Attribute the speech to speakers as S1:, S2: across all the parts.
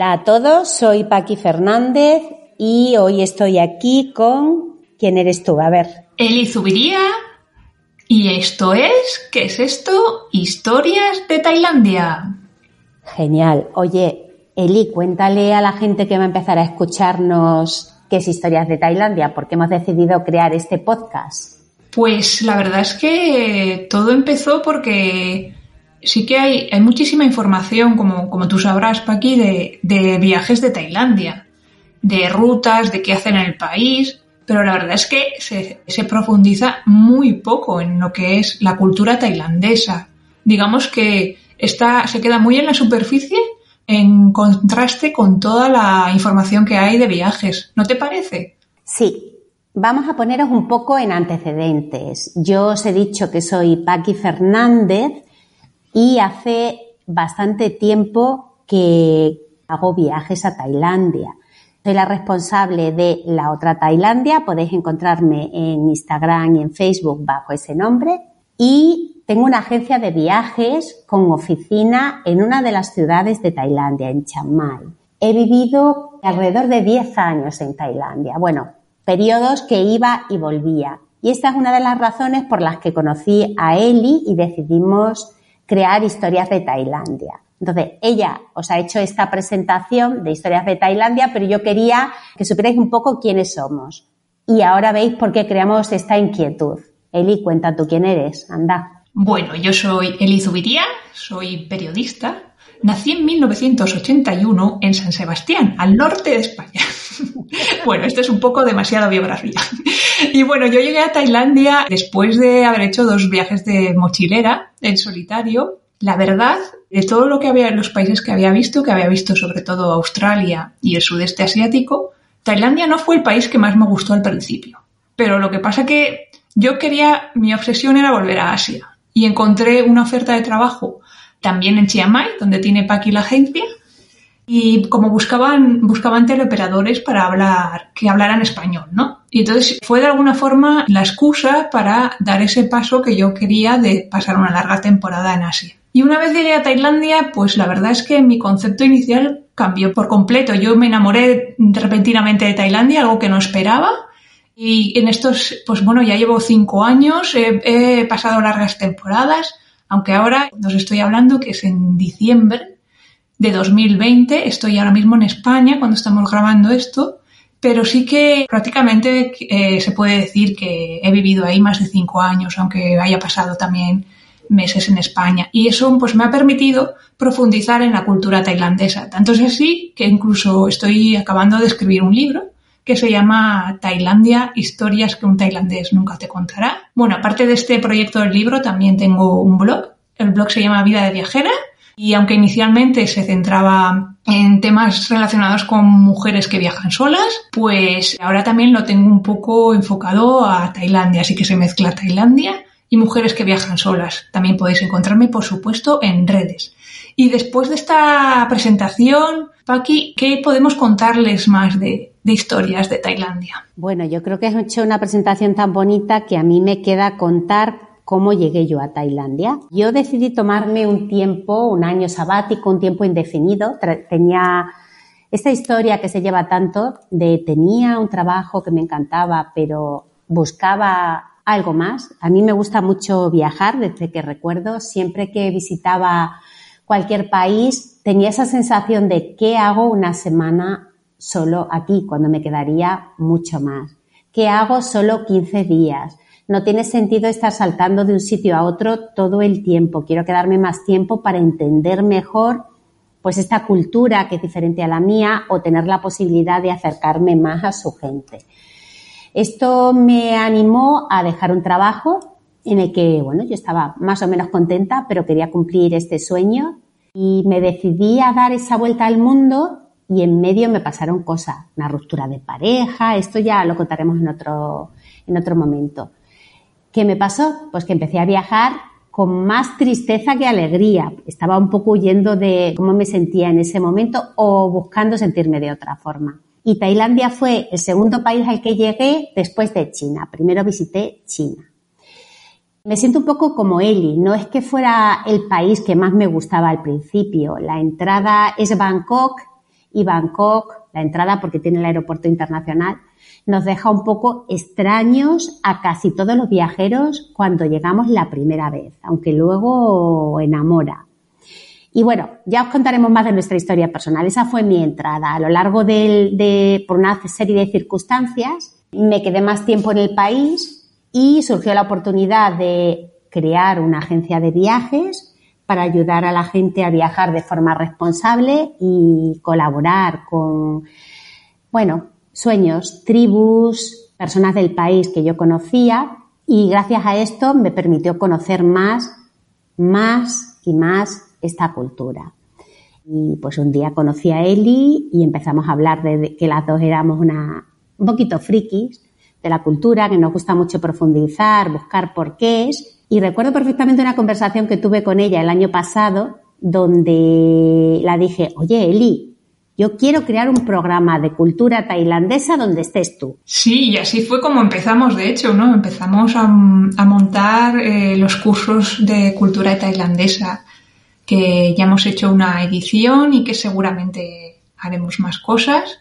S1: Hola a todos, soy Paqui Fernández y hoy estoy aquí con... ¿Quién eres tú? A ver.
S2: Eli Zubiría. Y esto es, ¿qué es esto? Historias de Tailandia.
S1: Genial. Oye, Eli, cuéntale a la gente que va a empezar a escucharnos qué es Historias de Tailandia, porque hemos decidido crear este podcast.
S2: Pues la verdad es que todo empezó porque sí que hay, muchísima información, como, tú sabrás, Paqui, de, de viajes de Tailandia, de rutas, de qué hacen en el país, pero la verdad es que se, profundiza muy poco en lo que es la cultura tailandesa. Digamos que se queda muy en la superficie en contraste con toda la información que hay de viajes. ¿No te parece?
S1: Sí. Vamos a poneros un poco en antecedentes. Yo os he dicho que soy Paqui Fernández, y hace bastante tiempo que hago viajes a Tailandia. Soy la responsable de la otra Tailandia, podéis encontrarme en Instagram y en Facebook bajo ese nombre. Y tengo una agencia de viajes con oficina en una de las ciudades de Tailandia, en Chiang Mai. He vivido alrededor de 10 años en Tailandia. Bueno, periodos que iba y volvía. Y esta es una de las razones por las que conocí a Eli y decidimos crear historias de Tailandia. Entonces, ella os ha hecho esta presentación de historias de Tailandia, pero yo quería que supierais un poco quiénes somos. Y ahora veis por qué creamos esta inquietud. Eli, cuenta tú quién eres, anda.
S2: Bueno, yo soy Eli Zubiría, soy periodista. Nací en 1981 en San Sebastián, al norte de España. bueno, esto es un poco demasiada biografía. Y bueno, yo llegué a Tailandia después de haber hecho dos viajes de mochilera en solitario. La verdad, de todo lo que había los países que había visto, que había visto sobre todo Australia y el sudeste asiático, Tailandia no fue el país que más me gustó al principio. Pero lo que pasa que yo quería, mi obsesión era volver a Asia y encontré una oferta de trabajo también en Chiang Mai, donde tiene Paki la agencia, y como buscaban, buscaban teleoperadores para hablar, que hablaran español, ¿no? Y entonces fue de alguna forma la excusa para dar ese paso que yo quería de pasar una larga temporada en Asia. Y una vez llegué a Tailandia, pues la verdad es que mi concepto inicial cambió por completo. Yo me enamoré repentinamente de Tailandia, algo que no esperaba. Y en estos, pues bueno, ya llevo cinco años, he, he pasado largas temporadas, aunque ahora os estoy hablando que es en diciembre de 2020. Estoy ahora mismo en España cuando estamos grabando esto, pero sí que prácticamente eh, se puede decir que he vivido ahí más de cinco años, aunque haya pasado también meses en España. Y eso pues me ha permitido profundizar en la cultura tailandesa. Tanto es así que incluso estoy acabando de escribir un libro que se llama Tailandia, historias que un tailandés nunca te contará. Bueno, aparte de este proyecto del libro, también tengo un blog. El blog se llama Vida de Viajera y aunque inicialmente se centraba en temas relacionados con mujeres que viajan solas, pues ahora también lo tengo un poco enfocado a Tailandia, así que se mezcla Tailandia y mujeres que viajan solas. También podéis encontrarme, por supuesto, en redes. Y después de esta presentación, Paqui, ¿qué podemos contarles más de, de, historias de Tailandia?
S1: Bueno, yo creo que has hecho una presentación tan bonita que a mí me queda contar cómo llegué yo a Tailandia. Yo decidí tomarme un tiempo, un año sabático, un tiempo indefinido. Tenía esta historia que se lleva tanto de tenía un trabajo que me encantaba, pero buscaba algo más. A mí me gusta mucho viajar desde que recuerdo. Siempre que visitaba cualquier país tenía esa sensación de qué hago una semana solo aquí, cuando me quedaría mucho más. ¿Qué hago solo 15 días? No tiene sentido estar saltando de un sitio a otro todo el tiempo. Quiero quedarme más tiempo para entender mejor pues esta cultura que es diferente a la mía o tener la posibilidad de acercarme más a su gente. Esto me animó a dejar un trabajo en el que, bueno, yo estaba más o menos contenta, pero quería cumplir este sueño y me decidí a dar esa vuelta al mundo y en medio me pasaron cosas, una ruptura de pareja, esto ya lo contaremos en otro, en otro momento. ¿Qué me pasó? Pues que empecé a viajar con más tristeza que alegría. Estaba un poco huyendo de cómo me sentía en ese momento o buscando sentirme de otra forma. Y Tailandia fue el segundo país al que llegué después de China. Primero visité China. Me siento un poco como Eli. No es que fuera el país que más me gustaba al principio. La entrada es Bangkok y Bangkok, la entrada porque tiene el aeropuerto internacional, nos deja un poco extraños a casi todos los viajeros cuando llegamos la primera vez, aunque luego enamora. Y bueno, ya os contaremos más de nuestra historia personal. Esa fue mi entrada. A lo largo de, por una serie de circunstancias, me quedé más tiempo en el país y surgió la oportunidad de crear una agencia de viajes para ayudar a la gente a viajar de forma responsable y colaborar con, bueno, sueños, tribus, personas del país que yo conocía y gracias a esto me permitió conocer más, más y más esta cultura. Y pues un día conocí a Eli y empezamos a hablar de que las dos éramos una, un poquito frikis de la cultura, que nos gusta mucho profundizar, buscar porqués. Y recuerdo perfectamente una conversación que tuve con ella el año pasado, donde la dije, oye Eli, yo quiero crear un programa de cultura tailandesa donde estés tú.
S2: Sí, y así fue como empezamos, de hecho, ¿no? Empezamos a, montar eh, los cursos de cultura tailandesa que ya hemos hecho una edición y que seguramente haremos más cosas.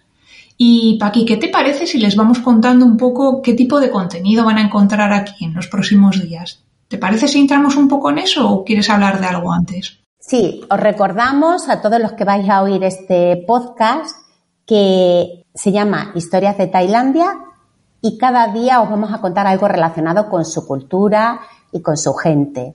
S2: Y Paqui, ¿qué te parece si les vamos contando un poco qué tipo de contenido van a encontrar aquí en los próximos días? ¿Te parece si entramos un poco en eso o quieres hablar de algo antes?
S1: Sí, os recordamos a todos los que vais a oír este podcast que se llama Historias de Tailandia y cada día os vamos a contar algo relacionado con su cultura y con su gente.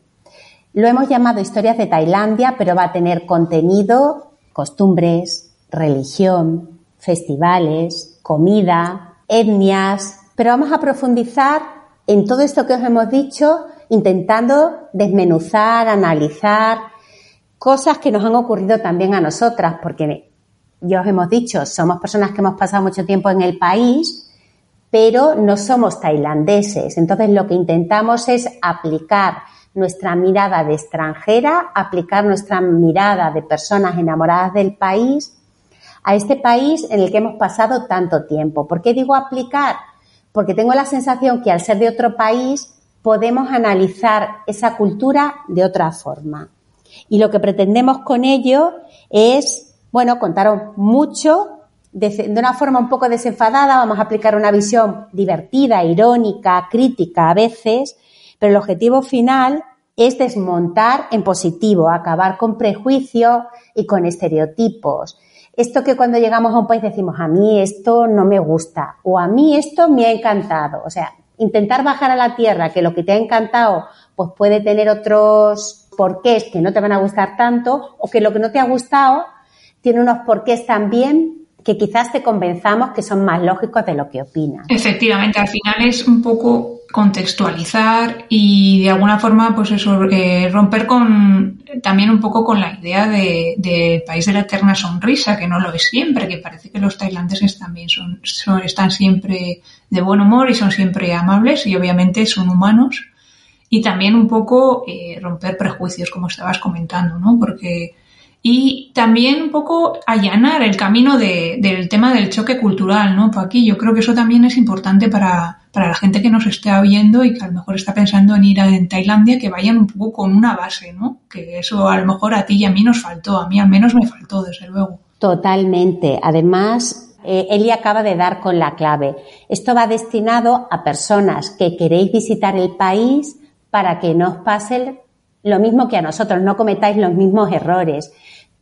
S1: Lo hemos llamado Historias de Tailandia, pero va a tener contenido, costumbres, religión, festivales, comida, etnias, pero vamos a profundizar en todo esto que os hemos dicho, intentando desmenuzar, analizar cosas que nos han ocurrido también a nosotras, porque ya os hemos dicho, somos personas que hemos pasado mucho tiempo en el país, pero no somos tailandeses. Entonces lo que intentamos es aplicar nuestra mirada de extranjera, aplicar nuestra mirada de personas enamoradas del país a este país en el que hemos pasado tanto tiempo. ¿Por qué digo aplicar? Porque tengo la sensación que al ser de otro país podemos analizar esa cultura de otra forma. Y lo que pretendemos con ello es, bueno, contaros mucho de, una forma un poco desenfadada, vamos a aplicar una visión divertida, irónica, crítica a veces, pero el objetivo final es desmontar en positivo, acabar con prejuicios y con estereotipos. Esto que cuando llegamos a un país decimos, a mí esto no me gusta o a mí esto me ha encantado. O sea, intentar bajar a la tierra que lo que te ha encantado pues puede tener otros porqués que no te van a gustar tanto o que lo que no te ha gustado tiene unos porqués también que quizás te convenzamos que son más lógicos de lo que opinas.
S2: Efectivamente, al final es un poco contextualizar y de alguna forma, pues eso, eh, romper con también un poco con la idea de, país de la eterna sonrisa, que no lo es siempre, que parece que los tailandeses también son, están siempre de buen humor y son siempre amables y obviamente son humanos. Y también un poco eh, romper prejuicios, como estabas comentando, ¿no? Porque y también un poco allanar el camino del tema del choque cultural, ¿no? Aquí yo creo que eso también es importante para, la gente que nos esté viendo y que a lo mejor está pensando en ir a Tailandia, que vayan un poco con una base, ¿no? Que eso a lo mejor a ti y a mí nos faltó, a mí al menos me faltó, desde luego.
S1: Totalmente. Además, eh, Eli acaba de dar con la clave. Esto va destinado a personas que queréis visitar el país para que no os pase lo mismo que a nosotros, no cometáis los mismos errores.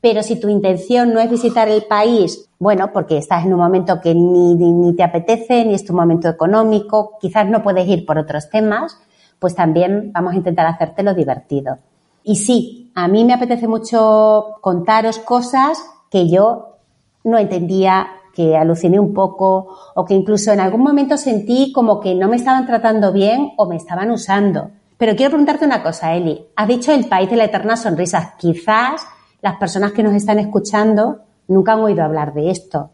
S1: Pero si tu intención no es visitar el país, bueno, porque estás en un momento que ni, ni, te apetece, ni es tu momento económico, quizás no puedes ir por otros temas, pues también vamos a intentar hacértelo divertido. Y sí, a mí me apetece mucho contaros cosas que yo no entendía, que aluciné un poco o que incluso en algún momento sentí como que no me estaban tratando bien o me estaban usando. Pero quiero preguntarte una cosa, Eli. Has dicho el país de la eterna sonrisa. Quizás las personas que nos están escuchando nunca han oído hablar de esto.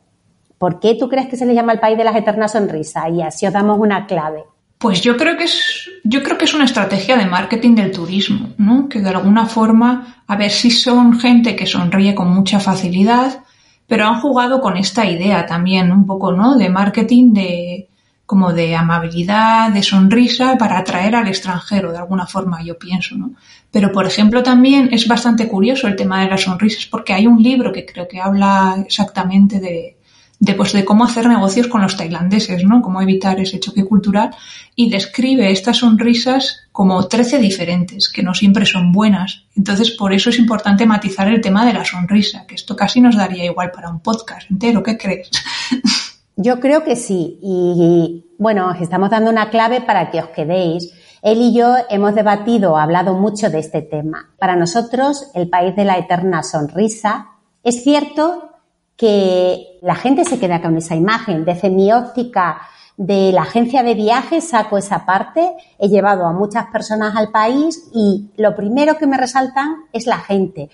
S1: ¿Por qué tú crees que se le llama el país de las eternas sonrisas? Y así os damos una clave.
S2: Pues yo creo que es, yo creo que es una estrategia de marketing del turismo, ¿no? Que de alguna forma, a ver si son gente que sonríe con mucha facilidad, pero han jugado con esta idea también, un poco, ¿no? De marketing de, como de amabilidad, de sonrisa para atraer al extranjero, de alguna forma, yo pienso, ¿no? Pero, por ejemplo, también es bastante curioso el tema de las sonrisas porque hay un libro que creo que habla exactamente de, de, pues, de cómo hacer negocios con los tailandeses, ¿no? Cómo evitar ese choque cultural y describe estas sonrisas como 13 diferentes, que no siempre son buenas. Entonces, por eso es importante matizar el tema de la sonrisa, que esto casi nos daría igual para un podcast entero, ¿qué crees?
S1: Yo creo que sí. Y, bueno, os estamos dando una clave para que os quedéis. Él y yo hemos debatido, hablado mucho de este tema. Para nosotros, el país de la eterna sonrisa, es cierto que la gente se queda con esa imagen. Desde mi óptica de la agencia de viajes saco esa parte, he llevado a muchas personas al país y lo primero que me resaltan es la gente.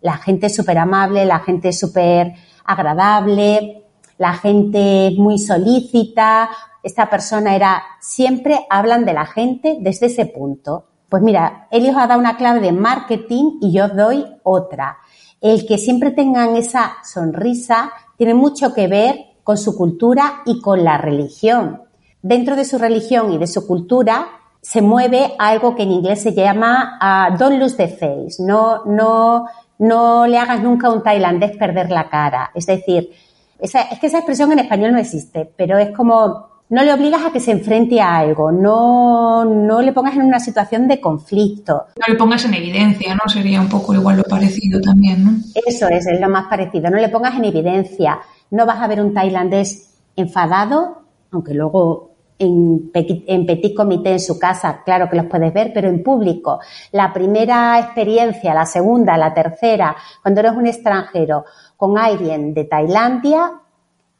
S1: La gente súper amable, la gente súper agradable, la gente muy solícita. Esta persona era, siempre hablan de la gente desde ese punto. Pues mira, él os ha dado una clave de marketing y yo os doy otra. El que siempre tengan esa sonrisa tiene mucho que ver con su cultura y con la religión. Dentro de su religión y de su cultura se mueve algo que en inglés se llama uh, don't lose the face. No, no, no le hagas nunca a un tailandés perder la cara. Es decir, es que esa expresión en español no existe, pero es como no le obligas a que se enfrente a algo, no, no le pongas en una situación de conflicto.
S2: No le pongas en evidencia, ¿no? Sería un poco igual lo parecido también, ¿no?
S1: Eso es, es lo más parecido. No le pongas en evidencia. No vas a ver un tailandés enfadado, aunque luego en en petit comité en su casa, claro que los puedes ver, pero en público. La primera experiencia, la segunda, la tercera, cuando eres un extranjero con alguien de Tailandia,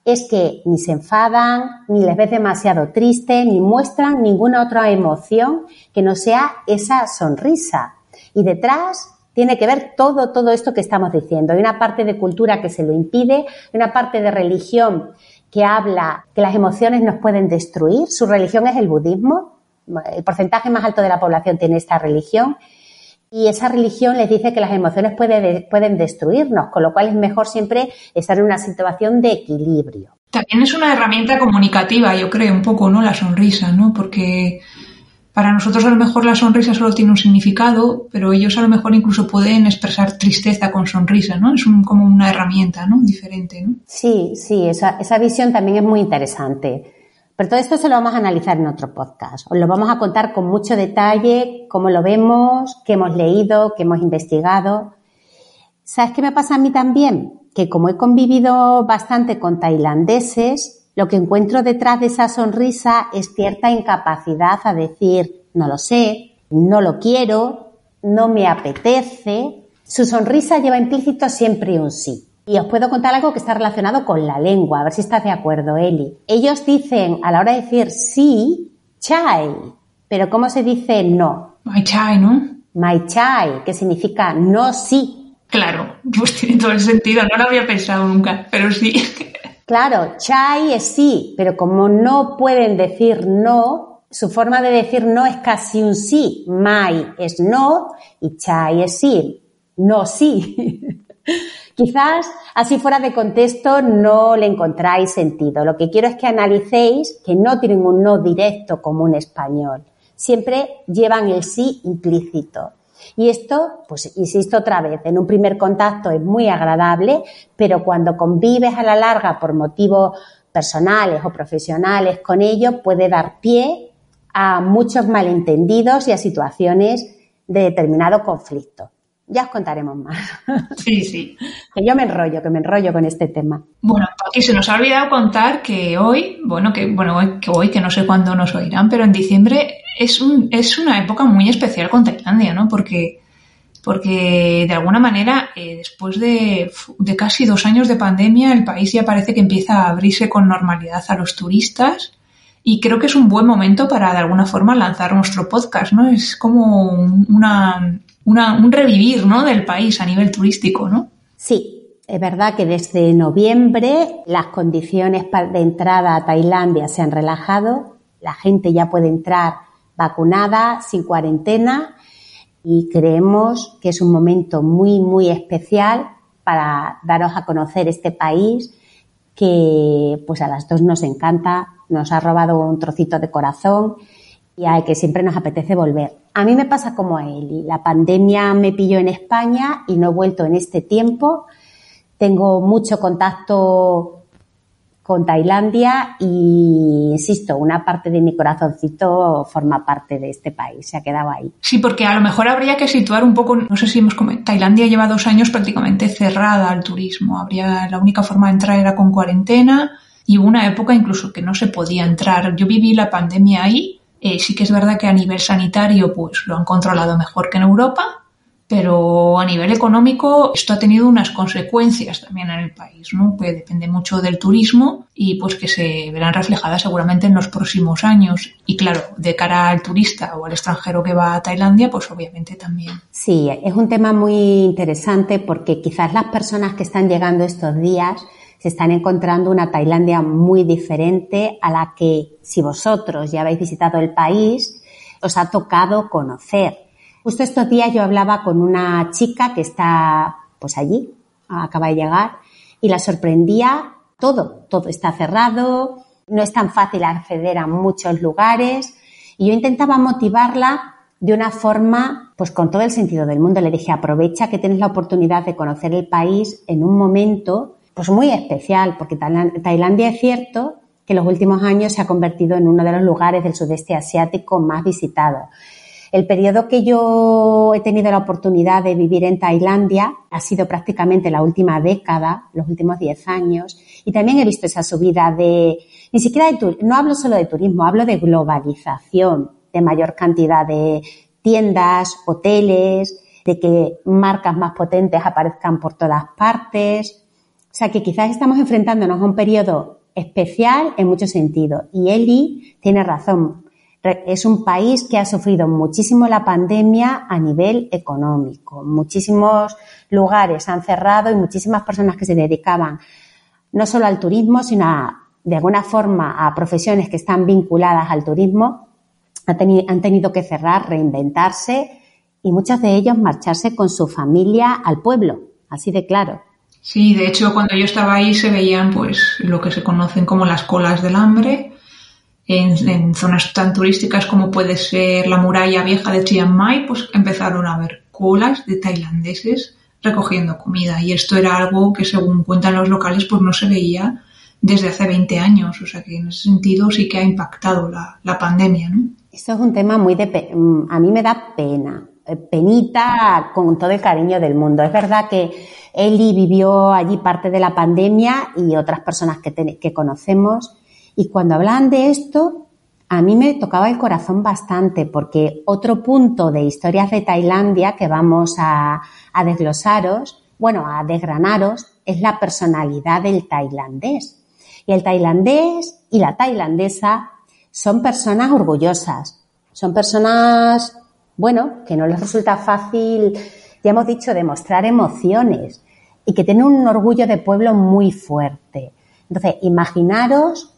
S1: es que ni se enfadan, ni les ves demasiado triste, ni muestran ninguna otra emoción que no sea esa sonrisa. Y detrás tiene que ver todo, todo esto que estamos diciendo. Hay una parte de cultura que se lo impide, hay una parte de religión que habla que las emociones nos pueden destruir. Su religión es el budismo. El porcentaje más alto de la población tiene esta religión. Y esa religión les dice que las emociones pueden destruirnos, con lo cual es mejor siempre estar en una situación de equilibrio.
S2: También es una herramienta comunicativa, yo creo, un poco, ¿no? La sonrisa, ¿no? Porque para nosotros a lo mejor la sonrisa solo tiene un significado, pero ellos a lo mejor incluso pueden expresar tristeza con sonrisa, ¿no? Es como una herramienta, ¿no? Diferente, ¿no?
S1: Sí, sí, esa, esa visión también es muy interesante. Pero todo esto se lo vamos a analizar en otro podcast. Os lo vamos a contar con mucho detalle, cómo lo vemos, qué hemos leído, qué hemos investigado. ¿Sabes qué me pasa a mí también? Que como he convivido bastante con tailandeses, lo que encuentro detrás de esa sonrisa es cierta incapacidad a decir, no lo sé, no lo quiero, no me apetece. Su sonrisa lleva implícito siempre un sí. Y os puedo contar algo que está relacionado con la lengua, a ver si estás de acuerdo, Eli. Ellos dicen, a la hora de decir sí, chai, pero ¿cómo se dice no?
S2: My chai, ¿no?
S1: My chai, que significa no sí.
S2: Claro, pues tiene todo el sentido, no lo había pensado nunca, pero sí.
S1: Claro, chai es sí, pero como no pueden decir no, su forma de decir no es casi un sí. My es no y chai es sí. No sí. Quizás así fuera de contexto no le encontráis sentido. Lo que quiero es que analicéis que no tienen un no directo como un español. Siempre llevan el sí implícito. Y esto, pues insisto otra vez, en un primer contacto es muy agradable, pero cuando convives a la larga por motivos personales o profesionales con ello, puede dar pie a muchos malentendidos y a situaciones de determinado conflicto. Ya os contaremos más.
S2: Sí, sí.
S1: que yo me enrollo, que me enrollo con este tema.
S2: Bueno, aquí se nos ha olvidado contar que hoy, bueno, que bueno, que hoy, que no sé cuándo nos oirán, pero en diciembre es un, es una época muy especial con Tailandia, ¿no? Porque, porque de alguna manera, eh, después de, de casi dos años de pandemia, el país ya parece que empieza a abrirse con normalidad a los turistas. Y creo que es un buen momento para, de alguna forma, lanzar nuestro podcast, ¿no? Es como una, un revivir ¿no? del país a nivel turístico, ¿no?
S1: Sí, es verdad que desde noviembre las condiciones de entrada a Tailandia se han relajado, la gente ya puede entrar vacunada, sin cuarentena y creemos que es un momento muy, muy especial para daros a conocer este país que pues a las dos nos encanta nos ha robado un trocito de corazón y a que siempre nos apetece volver. A mí me pasa como a Eli. La pandemia me pilló en España y no he vuelto en este tiempo. Tengo mucho contacto con Tailandia y, insisto, una parte de mi corazoncito forma parte de este país, se ha quedado ahí.
S2: Sí, porque a lo mejor habría que situar un poco, no sé si hemos comentado, Tailandia lleva dos años prácticamente cerrada al turismo, habría, la única forma de entrar era con cuarentena y hubo una época incluso que no se podía entrar. Yo viví la pandemia ahí, eh, sí que es verdad que a nivel sanitario pues lo han controlado mejor que en Europa, pero a nivel económico esto ha tenido unas consecuencias también en el país, ¿no? Que depende mucho del turismo y pues que se verán reflejadas seguramente en los próximos años. Y claro, de cara al turista o al extranjero que va a Tailandia, pues obviamente también.
S1: Sí, es un tema muy interesante porque quizás las personas que están llegando estos días se están encontrando una Tailandia muy diferente a la que si vosotros ya habéis visitado el país, os ha tocado conocer Justo estos días yo hablaba con una chica que está pues allí, acaba de llegar, y la sorprendía todo, todo está cerrado, no es tan fácil acceder a muchos lugares, y yo intentaba motivarla de una forma, pues con todo el sentido del mundo. Le dije, aprovecha que tienes la oportunidad de conocer el país en un momento, pues muy especial, porque Tailandia es cierto que en los últimos años se ha convertido en uno de los lugares del sudeste asiático más visitados. El periodo que yo he tenido la oportunidad de vivir en Tailandia ha sido prácticamente la última década, los últimos 10 años, y también he visto esa subida de, ni siquiera de, no hablo solo de turismo, hablo de globalización, de mayor cantidad de tiendas, hoteles, de que marcas más potentes aparezcan por todas partes. O sea que quizás estamos enfrentándonos a un periodo especial en muchos sentidos. Y Eli tiene razón es un país que ha sufrido muchísimo la pandemia a nivel económico. Muchísimos lugares han cerrado y muchísimas personas que se dedicaban no solo al turismo, sino de alguna forma a profesiones que están vinculadas al turismo, han tenido que cerrar, reinventarse y muchos de ellos marcharse con su familia al pueblo, así de claro.
S2: Sí, de hecho, cuando yo estaba ahí se veían pues lo que se conocen como las colas del hambre, en, zonas tan turísticas como puede ser la muralla vieja de Chiang Mai, pues empezaron a haber colas de tailandeses recogiendo comida. Y esto era algo que, según cuentan los locales, pues no se veía desde hace 20 años. O sea que en ese sentido sí que ha impactado la, la pandemia, ¿no?
S1: Esto es un tema muy de... Mm, a mí me da pena, penita con todo el cariño del mundo. Es verdad que Eli vivió allí parte de la pandemia y otras personas que, que conocemos y cuando hablaban de esto, a mí me tocaba el corazón bastante porque otro punto de historias de Tailandia que vamos a, desglosaros, bueno, a desgranaros, es la personalidad del tailandés. Y el tailandés y la tailandesa son personas orgullosas, son personas, bueno, que no les resulta fácil, ya hemos dicho, demostrar emociones y que tienen un orgullo de pueblo muy fuerte. Entonces, imaginaros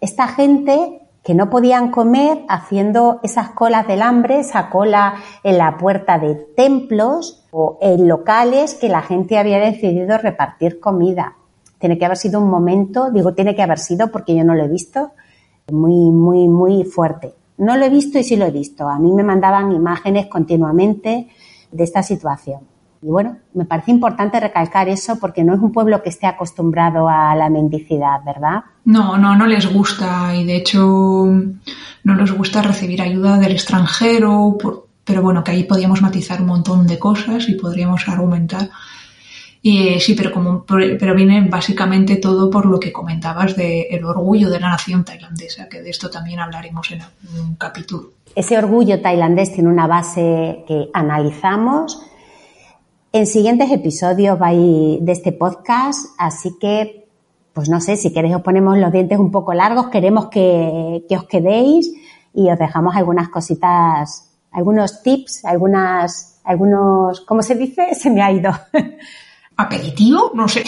S1: esta gente que no podían comer haciendo esas colas del hambre, esa cola en la puerta de templos o en locales que la gente había decidido repartir comida. Tiene que haber sido un momento, digo tiene que haber sido porque yo no lo he visto, muy, muy, muy fuerte. No lo he visto y sí lo he visto. A mí me mandaban imágenes continuamente de esta situación. Y bueno, me parece importante recalcar eso porque no es un pueblo que esté acostumbrado a la mendicidad, ¿verdad?
S2: No, no, no les gusta y de hecho no les gusta recibir ayuda del extranjero, pero bueno, que ahí podríamos matizar un montón de cosas y podríamos argumentar. Y, sí, pero, como, pero viene básicamente todo por lo que comentabas del orgullo de la nación tailandesa, que de esto también hablaremos en un capítulo.
S1: Ese orgullo tailandés tiene una base que analizamos en siguientes episodios de este podcast, así que, pues no sé, si queréis os ponemos los dientes un poco largos, queremos que, os quedéis y os dejamos algunas cositas, algunos tips, algunas, algunos, ¿cómo se dice? Se me ha ido.
S2: ¿Aperitivo? No sé.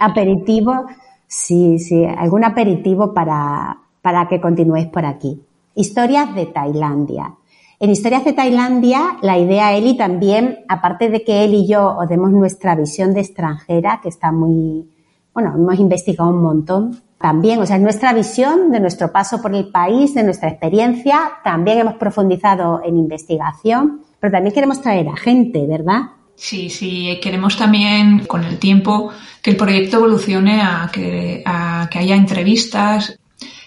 S1: Aperitivo, sí, sí, algún aperitivo para, para que continuéis por aquí. Historias de Tailandia. En Historias de Tailandia, la idea, Eli, también, aparte de que él y yo os demos nuestra visión de extranjera, que está muy, bueno, hemos investigado un montón, También, o sea, nuestra visión de nuestro paso por el país, de nuestra experiencia, también hemos profundizado en investigación, pero también queremos traer a gente, ¿verdad?
S2: Sí, sí, queremos también con el tiempo que el proyecto evolucione a que, haya entrevistas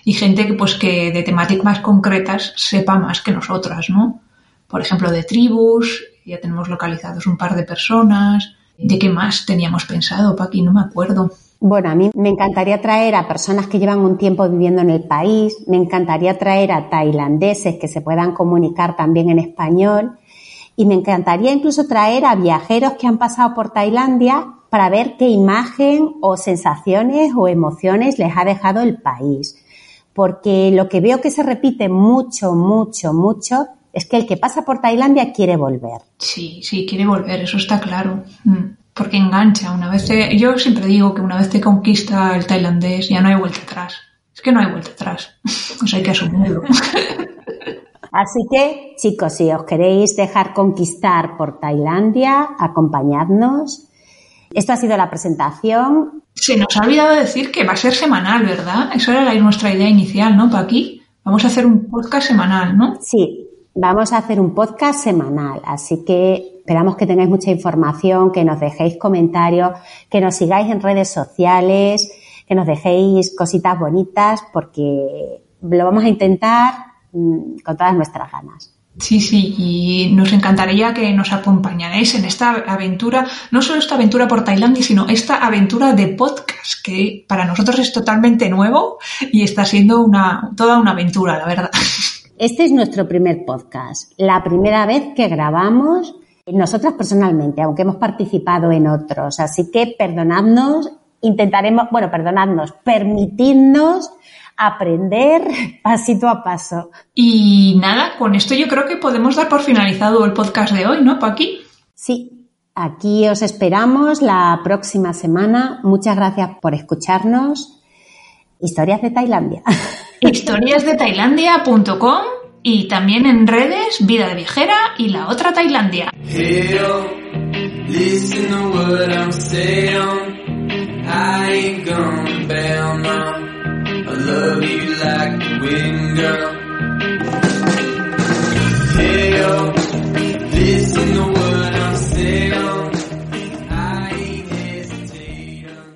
S2: y gente que, pues, que de temáticas más concretas sepa más que nosotras, ¿no? Por ejemplo, de tribus, ya tenemos localizados un par de personas. ¿De qué más teníamos pensado, Paqui? No me acuerdo.
S1: Bueno, a mí me encantaría traer a personas que llevan un tiempo viviendo en el país, me encantaría traer a tailandeses que se puedan comunicar también en español y me encantaría incluso traer a viajeros que han pasado por Tailandia para ver qué imagen o sensaciones o emociones les ha dejado el país. Porque lo que veo que se repite mucho, mucho, mucho es que el que pasa por Tailandia quiere volver.
S2: Sí, sí, quiere volver, eso está claro. Mm, porque engancha. Una vez yo siempre digo que una vez te conquista el tailandés ya no hay vuelta atrás. Es que no hay vuelta atrás. O sea, hay que asumirlo.
S1: Así que, chicos, si os queréis dejar conquistar por Tailandia, acompañadnos. Esto ha sido la presentación.
S2: Se nos ha olvidado decir que va a ser semanal, ¿verdad? Esa era nuestra idea inicial, ¿no, aquí Vamos a hacer un podcast semanal, ¿no?
S1: Sí, vamos a hacer un podcast semanal, así que esperamos que tengáis mucha información, que nos dejéis comentarios, que nos sigáis en redes sociales, que nos dejéis cositas bonitas, porque lo vamos a intentar con todas nuestras ganas.
S2: Sí, sí, y nos encantaría que nos acompañarais en esta aventura, no solo esta aventura por Tailandia, sino esta aventura de podcast, que para nosotros es totalmente nuevo y está siendo una, toda una aventura, la verdad.
S1: Este es nuestro primer podcast, la primera vez que grabamos nosotras personalmente, aunque hemos participado en otros, así que perdonadnos, intentaremos, bueno, perdonadnos, permitidnos aprender pasito a paso.
S2: Y nada, con esto yo creo que podemos dar por finalizado el podcast de hoy, ¿no, Paqui?
S1: Sí, aquí os esperamos la próxima semana. Muchas gracias por escucharnos. Historias de Tailandia.
S2: Historiasdetailandia.com y también en redes Vida de Viajera y la otra Tailandia. Love you like the wind, girl.